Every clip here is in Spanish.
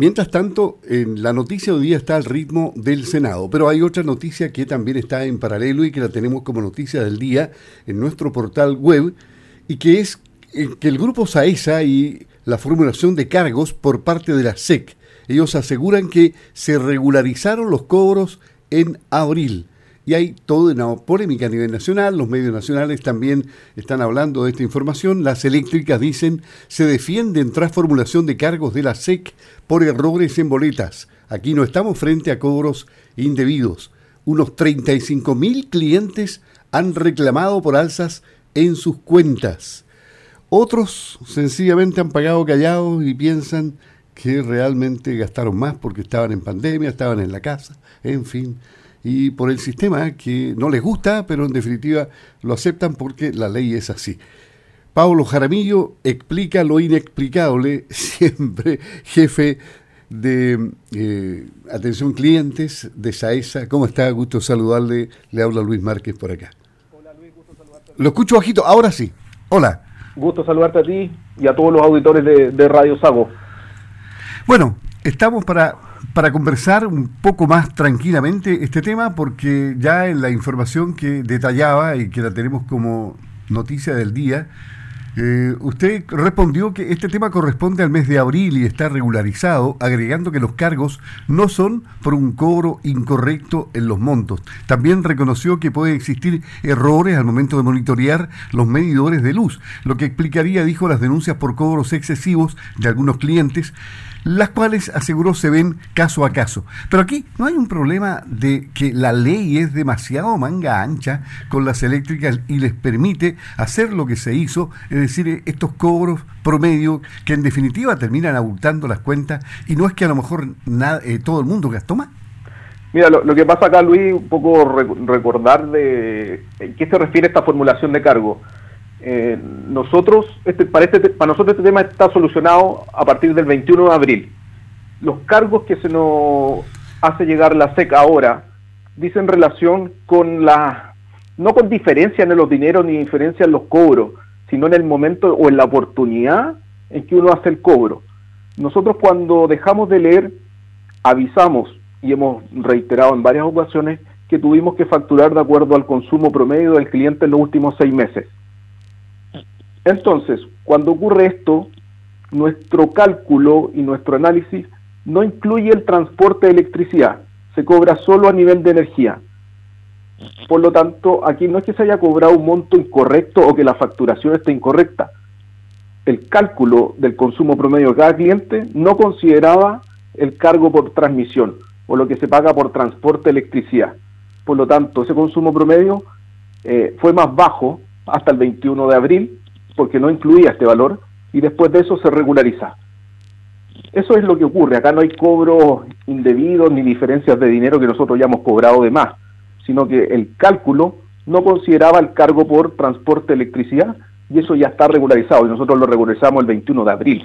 Mientras tanto, en la noticia hoy día está al ritmo del Senado, pero hay otra noticia que también está en paralelo y que la tenemos como noticia del día en nuestro portal web, y que es eh, que el grupo SAESA y la formulación de cargos por parte de la SEC, ellos aseguran que se regularizaron los cobros en abril y hay toda una polémica a nivel nacional, los medios nacionales también están hablando de esta información, las eléctricas dicen se defienden tras formulación de cargos de la SEC por errores en boletas. Aquí no estamos frente a cobros indebidos. Unos 35 mil clientes han reclamado por alzas en sus cuentas. Otros sencillamente han pagado callados y piensan que realmente gastaron más porque estaban en pandemia, estaban en la casa, en fin y por el sistema que no les gusta, pero en definitiva lo aceptan porque la ley es así. Pablo Jaramillo explica lo inexplicable, siempre jefe de eh, atención clientes de SAESA. ¿Cómo está? Gusto saludarle. Le habla Luis Márquez por acá. Hola Luis, gusto saludarte. Lo escucho bajito, ahora sí. Hola. Gusto saludarte a ti y a todos los auditores de, de Radio Sago. Bueno, estamos para para conversar un poco más tranquilamente este tema, porque ya en la información que detallaba y que la tenemos como noticia del día, eh, usted respondió que este tema corresponde al mes de abril y está regularizado, agregando que los cargos no son por un cobro incorrecto en los montos. También reconoció que puede existir errores al momento de monitorear los medidores de luz, lo que explicaría, dijo, las denuncias por cobros excesivos de algunos clientes las cuales aseguró se ven caso a caso. Pero aquí no hay un problema de que la ley es demasiado manga ancha con las eléctricas y les permite hacer lo que se hizo, es decir, estos cobros promedio que en definitiva terminan abultando las cuentas y no es que a lo mejor eh, todo el mundo gastó más. Mira, lo, que pasa acá, Luis, un poco recordar de qué se refiere esta formulación de cargo. Eh, nosotros, este, para, este, para nosotros este tema está solucionado a partir del 21 de abril. Los cargos que se nos hace llegar la SEC ahora dicen relación con la, no con diferencia en los dineros ni diferencia en los cobros, sino en el momento o en la oportunidad en que uno hace el cobro. Nosotros cuando dejamos de leer, avisamos y hemos reiterado en varias ocasiones que tuvimos que facturar de acuerdo al consumo promedio del cliente en los últimos seis meses. Entonces, cuando ocurre esto, nuestro cálculo y nuestro análisis no incluye el transporte de electricidad, se cobra solo a nivel de energía. Por lo tanto, aquí no es que se haya cobrado un monto incorrecto o que la facturación esté incorrecta. El cálculo del consumo promedio de cada cliente no consideraba el cargo por transmisión o lo que se paga por transporte de electricidad. Por lo tanto, ese consumo promedio eh, fue más bajo hasta el 21 de abril porque no incluía este valor y después de eso se regulariza. Eso es lo que ocurre. Acá no hay cobros indebidos ni diferencias de dinero que nosotros ya hemos cobrado de más, sino que el cálculo no consideraba el cargo por transporte de electricidad y eso ya está regularizado y nosotros lo regularizamos el 21 de abril.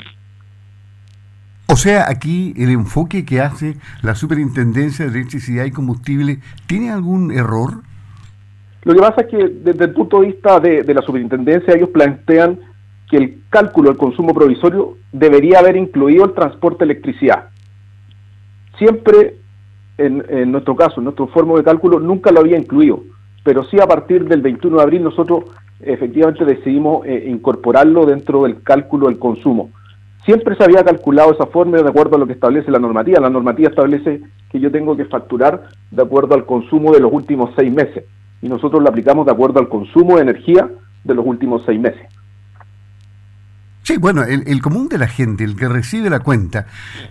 O sea, aquí el enfoque que hace la Superintendencia de Electricidad y Combustible, ¿tiene algún error? Lo que pasa es que desde el punto de vista de, la superintendencia ellos plantean que el cálculo del consumo provisorio debería haber incluido el transporte de electricidad. Siempre, en, nuestro caso, en nuestro forma de cálculo, nunca lo había incluido, pero sí a partir del 21 de abril nosotros efectivamente decidimos eh, incorporarlo dentro del cálculo del consumo. Siempre se había calculado esa forma de acuerdo a lo que establece la normativa. La normativa establece que yo tengo que facturar de acuerdo al consumo de los últimos seis meses y nosotros lo aplicamos de acuerdo al consumo de energía de los últimos seis meses. Sí, bueno, el, común de la gente, el que recibe la cuenta,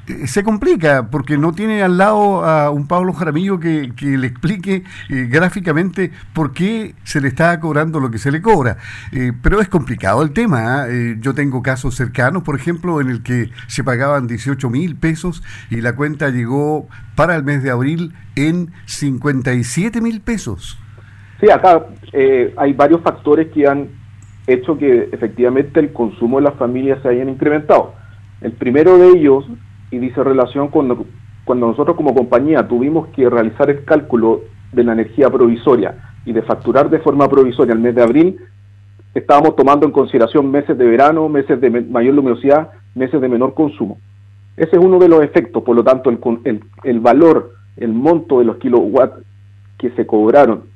eh, se complica porque no tiene al lado a un Pablo Jaramillo que, le explique eh, gráficamente por qué se le está cobrando lo que se le cobra. Eh, pero es complicado el tema. ¿ah? yo tengo casos cercanos, por ejemplo, en el que se pagaban 18 mil pesos y la cuenta llegó para el mes de abril en 57 mil pesos. Sí, acá eh, hay varios factores que han hecho que efectivamente el consumo de las familias se hayan incrementado. El primero de ellos, y dice relación con cuando nosotros como compañía tuvimos que realizar el cálculo de la energía provisoria y de facturar de forma provisoria el mes de abril, estábamos tomando en consideración meses de verano, meses de mayor luminosidad, meses de menor consumo. Ese es uno de los efectos, por lo tanto el, el, el valor, el monto de los kilowatts que se cobraron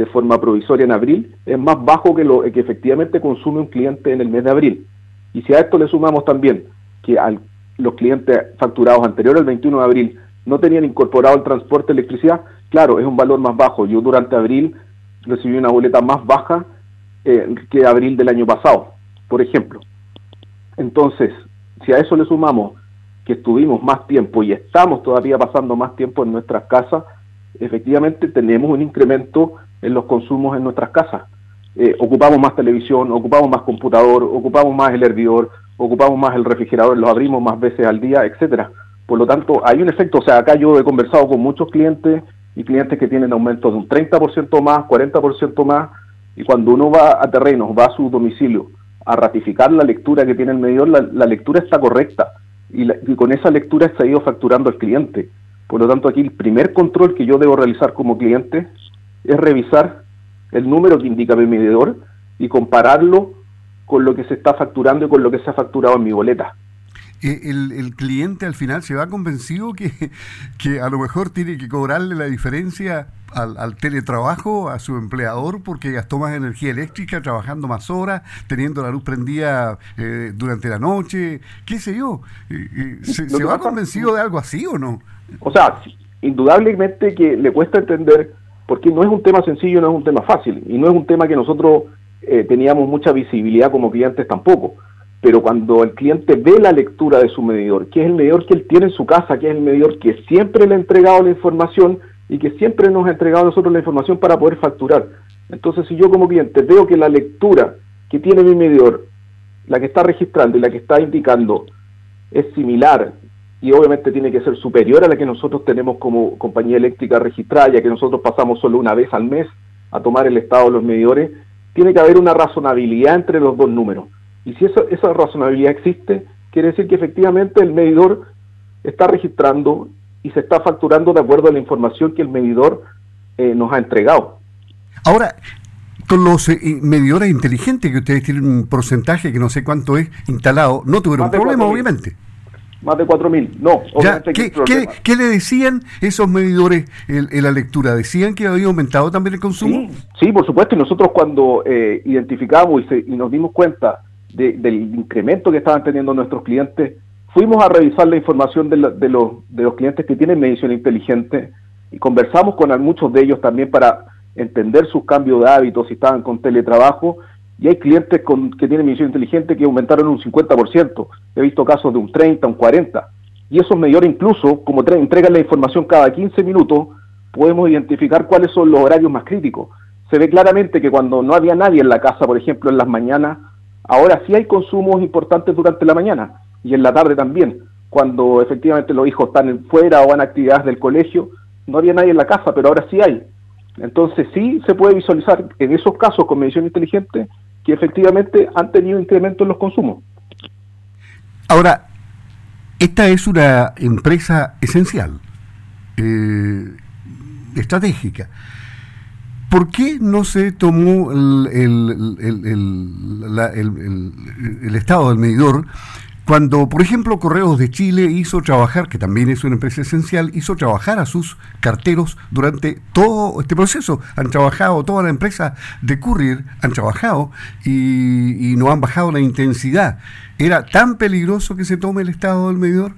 de forma provisoria en abril es más bajo que lo que efectivamente consume un cliente en el mes de abril. Y si a esto le sumamos también que al, los clientes facturados anteriores al 21 de abril no tenían incorporado el transporte de electricidad, claro, es un valor más bajo. Yo durante abril recibí una boleta más baja eh, que abril del año pasado, por ejemplo. Entonces, si a eso le sumamos que estuvimos más tiempo y estamos todavía pasando más tiempo en nuestras casas, efectivamente tenemos un incremento en los consumos en nuestras casas. Eh, ocupamos más televisión, ocupamos más computador, ocupamos más el hervidor, ocupamos más el refrigerador, lo abrimos más veces al día, etcétera. Por lo tanto, hay un efecto, o sea, acá yo he conversado con muchos clientes y clientes que tienen aumentos de un 30% más, 40% más, y cuando uno va a terrenos, va a su domicilio a ratificar la lectura que tiene el medidor, la, lectura está correcta y, y, con esa lectura se ha ido facturando el cliente. Por lo tanto, aquí el primer control que yo debo realizar como cliente es revisar el número que indica mi medidor y compararlo con lo que se está facturando y con lo que se ha facturado en mi boleta. Eh, el, el, cliente al final se va convencido que, que, a lo mejor tiene que cobrarle la diferencia al, al, teletrabajo, a su empleador, porque gastó más energía eléctrica, trabajando más horas, teniendo la luz prendida eh, durante la noche, qué sé yo. Eh, ¿Se, ¿se va convencido de algo así o no? O sea, indudablemente que le cuesta entender porque no es un tema sencillo, no es un tema fácil, y no es un tema que nosotros eh, teníamos mucha visibilidad como clientes tampoco. Pero cuando el cliente ve la lectura de su medidor, que es el medidor que él tiene en su casa, que es el medidor que siempre le ha entregado la información y que siempre nos ha entregado a nosotros la información para poder facturar. Entonces, si yo como cliente veo que la lectura que tiene mi medidor, la que está registrando y la que está indicando, es similar y obviamente tiene que ser superior a la que nosotros tenemos como compañía eléctrica registrada, ya que nosotros pasamos solo una vez al mes a tomar el estado de los medidores, tiene que haber una razonabilidad entre los dos números. Y si esa, esa razonabilidad existe, quiere decir que efectivamente el medidor está registrando y se está facturando de acuerdo a la información que el medidor eh, nos ha entregado. Ahora, con los eh, medidores inteligentes que ustedes tienen un porcentaje que no sé cuánto es instalado, no tuvieron problema, obviamente más de 4.000. No, ¿qué, ¿qué, le decían esos medidores en, la lectura? ¿Decían que había aumentado también el consumo? Sí, por supuesto. Y nosotros cuando eh, identificamos y, nos dimos cuenta del incremento que estaban teniendo nuestros clientes, fuimos a revisar la información de, de, los, de los clientes que tienen medición inteligente y conversamos con muchos de ellos también para entender sus cambios de hábitos, si estaban con teletrabajo y hay clientes con, que tienen medición inteligente que aumentaron un 50%. He visto casos de un 30, un 40. Y esos medidores incluso, como entregan la información cada 15 minutos, podemos identificar cuáles son los horarios más críticos. Se ve claramente que cuando no había nadie en la casa, por ejemplo, en las mañanas, ahora sí hay consumos importantes durante la mañana y en la tarde también. Cuando efectivamente los hijos están fuera o van a actividades del colegio, no había nadie en la casa, pero ahora sí hay. Entonces sí se puede visualizar en esos casos con medición inteligente que efectivamente han tenido incremento en los consumos. Ahora, esta es una empresa esencial, eh, estratégica. ¿Por qué no se tomó el, el, estado del medidor cuando, por ejemplo, Correos de Chile hizo trabajar, que también es una empresa esencial, hizo trabajar a sus carteros durante todo este proceso. Han trabajado, toda la empresa de Courier han trabajado y, no han bajado la intensidad. ¿Era tan peligroso que se tome el estado del medidor?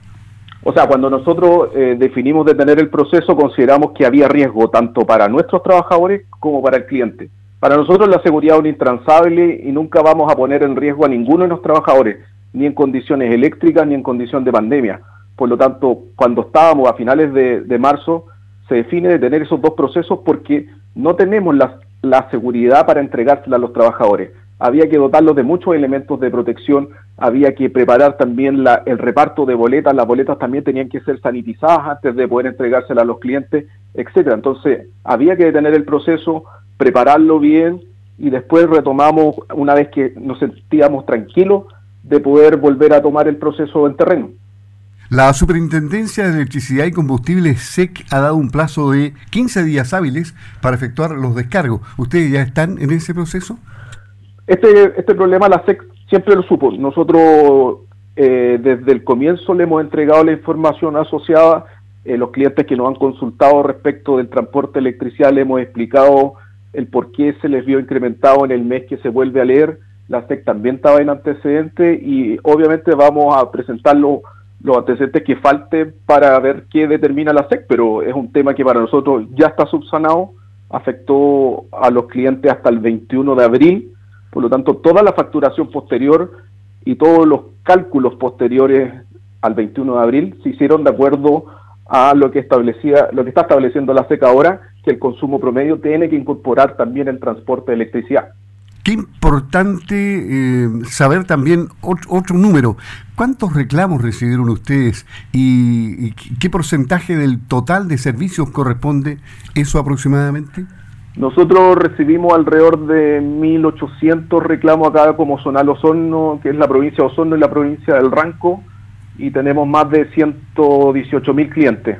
O sea, cuando nosotros eh, definimos detener el proceso, consideramos que había riesgo tanto para nuestros trabajadores como para el cliente. Para nosotros la seguridad es un intransable y nunca vamos a poner en riesgo a ninguno de los trabajadores ni en condiciones eléctricas ni en condición de pandemia. Por lo tanto, cuando estábamos a finales de, marzo, se define detener esos dos procesos porque no tenemos la, seguridad para entregársela a los trabajadores. Había que dotarlos de muchos elementos de protección, había que preparar también el reparto de boletas, las boletas también tenían que ser sanitizadas antes de poder entregárselas a los clientes, etcétera. Entonces, había que detener el proceso, prepararlo bien y después retomamos, una vez que nos sentíamos tranquilos, de poder volver a tomar el proceso en terreno. La Superintendencia de Electricidad y Combustibles SEC ha dado un plazo de 15 días hábiles para efectuar los descargos. ¿Ustedes ya están en ese proceso? Este, este problema la SEC siempre lo supo. Nosotros eh, desde el comienzo le hemos entregado la información asociada. Eh, los clientes que nos han consultado respecto del transporte de electricidad le hemos explicado el por qué se les vio incrementado en el mes que se vuelve a leer. La SEC también estaba en antecedente y obviamente vamos a presentar los antecedentes que falten para ver qué determina la SEC, pero es un tema que para nosotros ya está subsanado, afectó a los clientes hasta el 21 de abril, por lo tanto toda la facturación posterior y todos los cálculos posteriores al 21 de abril se hicieron de acuerdo a lo que establecía, lo que está estableciendo la SEC ahora, que el consumo promedio tiene que incorporar también el transporte de electricidad. Qué importante eh, saber también otro, número. ¿Cuántos reclamos recibieron ustedes y, qué porcentaje del total de servicios corresponde eso aproximadamente? Nosotros recibimos alrededor de 1.800 reclamos acá como Zonal Osorno, que es la provincia de Osorno y la provincia del Ranco, y tenemos más de 118.000 clientes.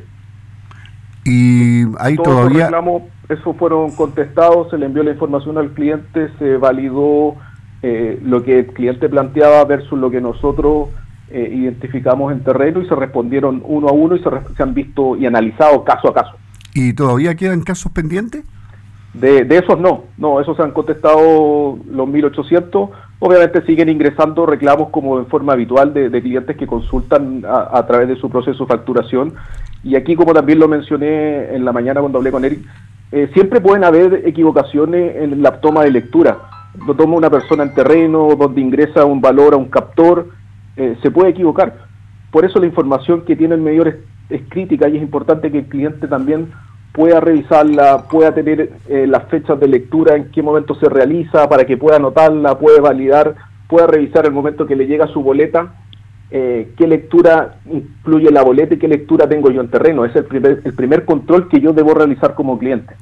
Y ahí todavía... reclamos, esos fueron contestados, se le envió la información al cliente, se validó eh, lo que el cliente planteaba versus lo que nosotros eh, identificamos en terreno y se respondieron uno a uno y se, se han visto y analizado caso a caso. ¿Y todavía quedan casos pendientes? De, de esos no, no, esos se han contestado los 1.800. Obviamente siguen ingresando reclamos como en forma habitual de, clientes que consultan a, través de su proceso de facturación. Y aquí, como también lo mencioné en la mañana cuando hablé con Eric, eh, siempre pueden haber equivocaciones en la toma de lectura. Lo toma una persona en terreno, donde ingresa un valor a un captor, eh, se puede equivocar. Por eso la información que tiene el medidor es, es crítica y es importante que el cliente también pueda revisarla, pueda tener eh, las fechas de lectura, en qué momento se realiza, para que pueda anotarla, puede validar, pueda revisar el momento que le llega su boleta, eh, qué lectura incluye la boleta y qué lectura tengo yo en terreno. Es el primer, el primer control que yo debo realizar como cliente.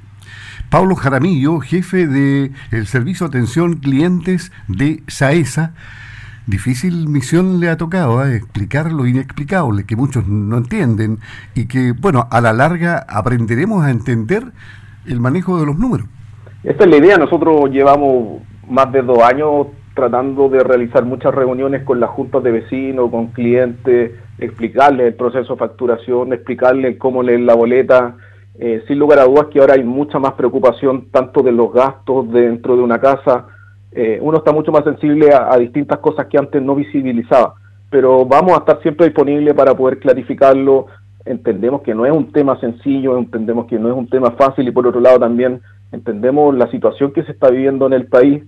Pablo Jaramillo, jefe del el Servicio de Atención Clientes de SAESA difícil misión le ha tocado ¿eh? explicar lo inexplicable, que muchos no entienden y que, bueno, a la larga aprenderemos a entender el manejo de los números. Esta es la idea, nosotros llevamos más de dos años tratando de realizar muchas reuniones con las juntas de vecinos, con clientes, explicarles el proceso de facturación, explicarles cómo leer la boleta. Eh, sin lugar a dudas que ahora hay mucha más preocupación tanto de los gastos dentro de una casa, eh, uno está mucho más sensible a, distintas cosas que antes no visibilizaba. Pero vamos a estar siempre disponibles para poder clarificarlo. Entendemos que no es un tema sencillo, entendemos que no es un tema fácil y por otro lado también entendemos la situación que se está viviendo en el país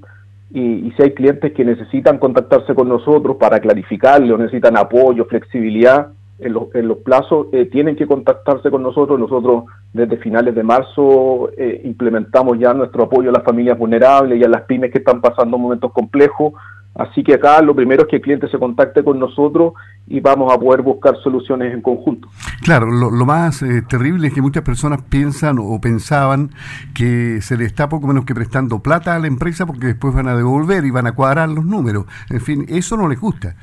y, y si hay clientes que necesitan contactarse con nosotros para clarificarlo, necesitan apoyo, flexibilidad, en, los, plazos eh, tienen que contactarse con nosotros. Nosotros desde finales de marzo eh, implementamos ya nuestro apoyo a las familias vulnerables y a las pymes que están pasando momentos complejos. Así que acá lo primero es que el cliente se contacte con nosotros y vamos a poder buscar soluciones en conjunto. Claro, lo, más eh, terrible es que muchas personas piensan o pensaban que se le está poco menos que prestando plata a la empresa porque después van a devolver y van a cuadrar los números. En fin, eso no les gusta.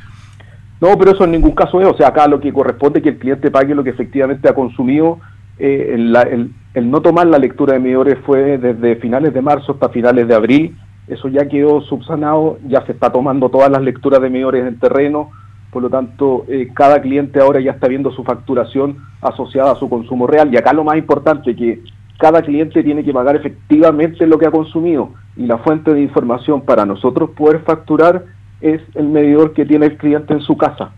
No, pero eso en ningún caso es. O sea, acá lo que corresponde es que el cliente pague lo que efectivamente ha consumido. Eh, el, no tomar la lectura de medidores fue desde finales de marzo hasta finales de abril. Eso ya quedó subsanado, ya se está tomando todas las lecturas de medidores en terreno. Por lo tanto, eh, cada cliente ahora ya está viendo su facturación asociada a su consumo real. Y acá lo más importante es que cada cliente tiene que pagar efectivamente lo que ha consumido. Y la fuente de información para nosotros poder facturar es el medidor que tiene el cliente en su casa.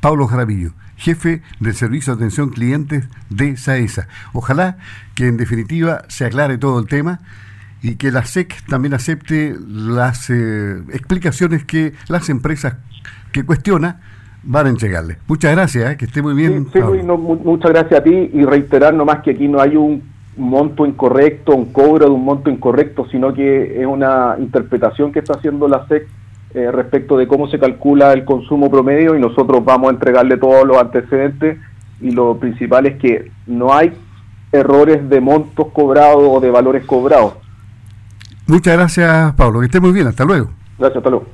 Pablo Jarabillo, jefe del Servicio de Atención Clientes de SAESA. Ojalá que en definitiva se aclare todo el tema y que la SEC también acepte las eh, explicaciones que las empresas que cuestiona van a entregarle. Muchas gracias, eh, que esté muy bien. Sí, muchas gracias a ti y reiterar nomás que aquí no hay un monto incorrecto, un cobro de un monto incorrecto, sino que es una interpretación que está haciendo la SEC eh, respecto de cómo se calcula el consumo promedio y nosotros vamos a entregarle todos los antecedentes y lo principal es que no hay errores de montos cobrados o de valores cobrados. Muchas gracias, Pablo. Que esté muy bien. Hasta luego. Gracias, hasta luego.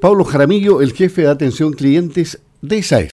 Pablo Jaramillo, el jefe de atención clientes de ISAEF.